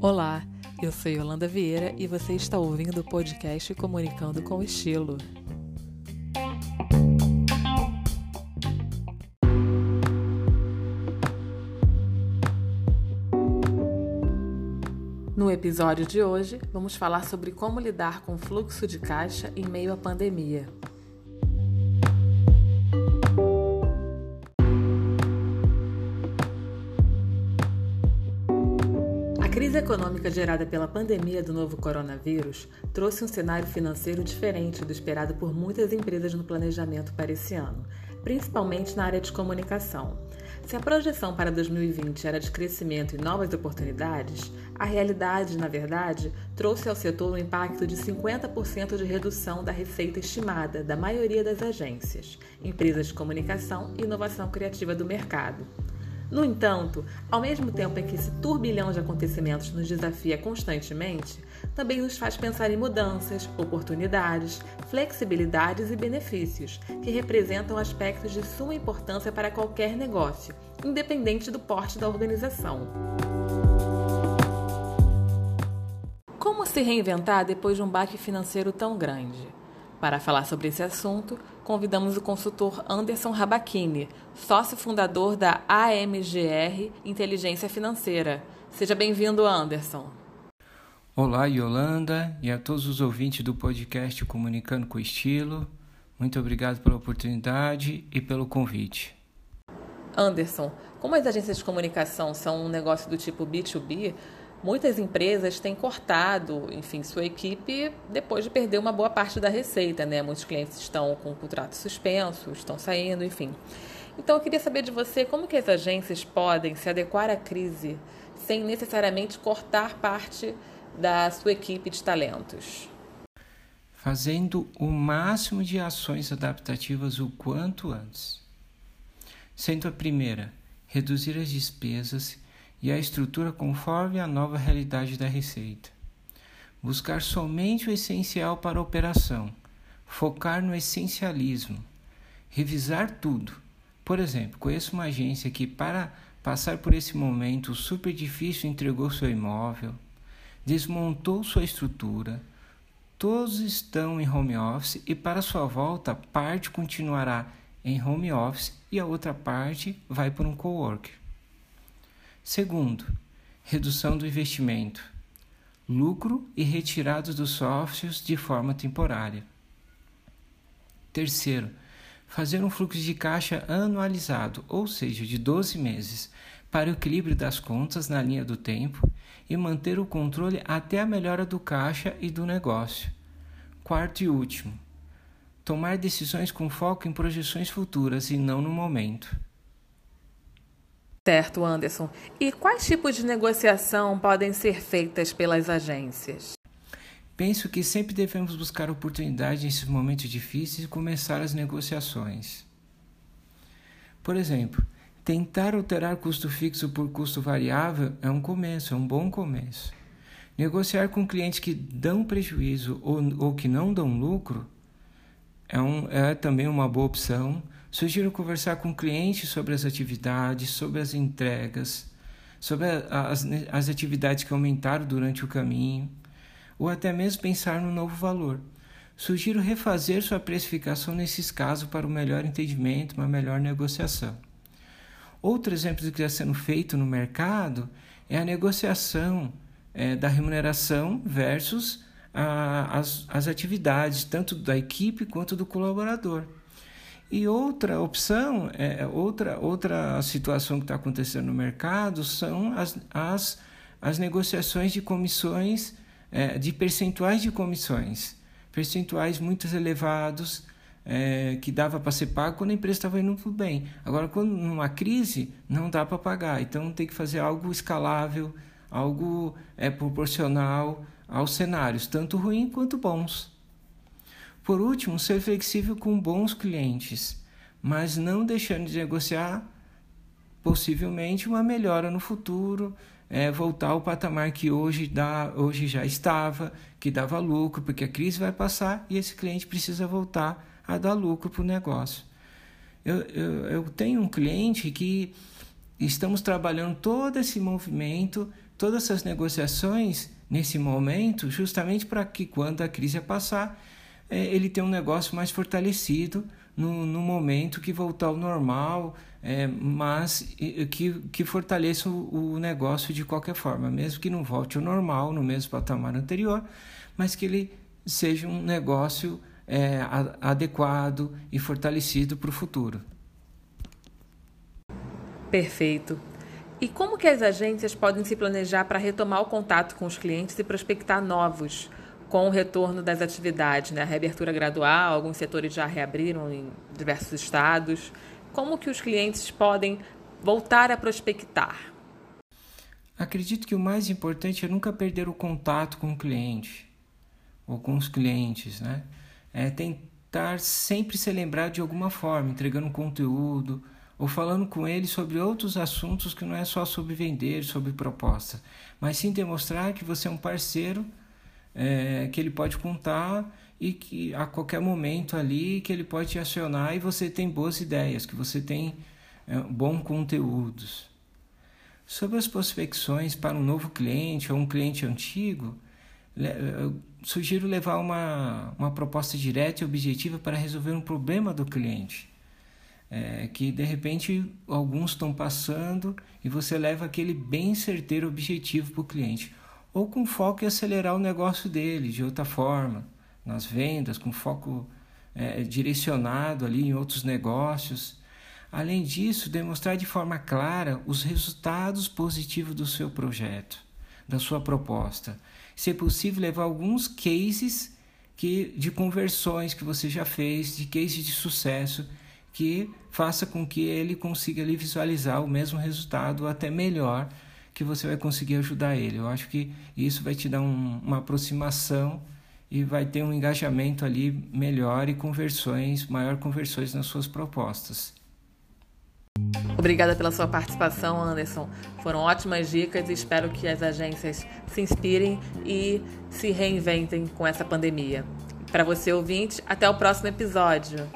Olá, eu sou Yolanda Vieira e você está ouvindo o podcast Comunicando com Estilo. No episódio de hoje, vamos falar sobre como lidar com o fluxo de caixa em meio à pandemia. Crise econômica gerada pela pandemia do novo coronavírus trouxe um cenário financeiro diferente do esperado por muitas empresas no planejamento para esse ano, principalmente na área de comunicação. Se a projeção para 2020 era de crescimento e novas oportunidades, a realidade, na verdade, trouxe ao setor um impacto de 50% de redução da receita estimada da maioria das agências, empresas de comunicação e inovação criativa do mercado. No entanto, ao mesmo tempo em que esse turbilhão de acontecimentos nos desafia constantemente, também nos faz pensar em mudanças, oportunidades, flexibilidades e benefícios, que representam aspectos de suma importância para qualquer negócio, independente do porte da organização. Como se reinventar depois de um baque financeiro tão grande? Para falar sobre esse assunto, convidamos o consultor Anderson Rabachini, sócio fundador da AMGR Inteligência Financeira. Seja bem-vindo, Anderson. Olá, Yolanda, e a todos os ouvintes do podcast Comunicando com Estilo. Muito obrigado pela oportunidade e pelo convite. Anderson, como as agências de comunicação são um negócio do tipo B2B, Muitas empresas têm cortado, enfim, sua equipe depois de perder uma boa parte da receita, né? Muitos clientes estão com o contrato suspenso, estão saindo, enfim. Então eu queria saber de você como que as agências podem se adequar à crise sem necessariamente cortar parte da sua equipe de talentos. Fazendo o máximo de ações adaptativas o quanto antes. Sendo a primeira, reduzir as despesas e a estrutura conforme a nova realidade da receita. Buscar somente o essencial para a operação, focar no essencialismo, revisar tudo. Por exemplo, conheço uma agência que, para passar por esse momento super difícil, entregou seu imóvel, desmontou sua estrutura, todos estão em home office e, para sua volta, parte continuará em home office e a outra parte vai para um coworker. Segundo, redução do investimento, lucro e retirada dos sócios de forma temporária. Terceiro, fazer um fluxo de caixa anualizado, ou seja, de 12 meses, para o equilíbrio das contas na linha do tempo e manter o controle até a melhora do caixa e do negócio. Quarto e último, tomar decisões com foco em projeções futuras e não no momento. Certo, Anderson. E quais tipos de negociação podem ser feitas pelas agências? Penso que sempre devemos buscar oportunidades nesses momentos difíceis e começar as negociações. Por exemplo, tentar alterar custo fixo por custo variável é um começo, é um bom começo. Negociar com clientes que dão prejuízo ou, ou que não dão lucro é, um, é também uma boa opção Sugiro conversar com o cliente sobre as atividades, sobre as entregas, sobre as, as atividades que aumentaram durante o caminho, ou até mesmo pensar no novo valor. Sugiro refazer sua precificação nesses casos para um melhor entendimento, uma melhor negociação. Outro exemplo do que está sendo feito no mercado é a negociação é, da remuneração versus a, as, as atividades, tanto da equipe quanto do colaborador. E outra opção, é, outra, outra situação que está acontecendo no mercado são as, as, as negociações de comissões, é, de percentuais de comissões. Percentuais muito elevados, é, que dava para ser pago quando a empresa estava indo tudo bem. Agora, quando numa crise, não dá para pagar. Então, tem que fazer algo escalável, algo é, proporcional aos cenários, tanto ruins quanto bons. Por último, ser flexível com bons clientes, mas não deixando de negociar possivelmente uma melhora no futuro, é, voltar ao patamar que hoje, dá, hoje já estava, que dava lucro, porque a crise vai passar e esse cliente precisa voltar a dar lucro para o negócio. Eu, eu, eu tenho um cliente que estamos trabalhando todo esse movimento, todas essas negociações nesse momento, justamente para que quando a crise passar, é, ele tenha um negócio mais fortalecido no, no momento que voltar ao normal, é, mas que, que fortaleça o, o negócio de qualquer forma, mesmo que não volte ao normal, no mesmo patamar anterior, mas que ele seja um negócio é, adequado e fortalecido para o futuro. Perfeito. E como que as agências podem se planejar para retomar o contato com os clientes e prospectar novos com o retorno das atividades, né? A reabertura gradual, alguns setores já reabriram em diversos estados. Como que os clientes podem voltar a prospectar? Acredito que o mais importante é nunca perder o contato com o cliente ou com os clientes, né? É tentar sempre se lembrar de alguma forma, entregando conteúdo, ou falando com ele sobre outros assuntos que não é só sobre vender, sobre proposta, mas sim demonstrar que você é um parceiro é, que ele pode contar e que a qualquer momento ali que ele pode te acionar e você tem boas ideias, que você tem é, bons conteúdos. Sobre as prospecções para um novo cliente ou um cliente antigo, sugiro levar uma, uma proposta direta e objetiva para resolver um problema do cliente é, que de repente alguns estão passando e você leva aquele bem certeiro objetivo para o cliente. Ou com foco em acelerar o negócio dele de outra forma, nas vendas, com foco é, direcionado ali em outros negócios. Além disso, demonstrar de forma clara os resultados positivos do seu projeto, da sua proposta. Se é possível, levar alguns cases que, de conversões que você já fez, de cases de sucesso que faça com que ele consiga ali visualizar o mesmo resultado, até melhor, que você vai conseguir ajudar ele. Eu acho que isso vai te dar um, uma aproximação e vai ter um engajamento ali melhor e conversões, maior conversões nas suas propostas. Obrigada pela sua participação, Anderson. Foram ótimas dicas e espero que as agências se inspirem e se reinventem com essa pandemia. Para você ouvinte, até o próximo episódio.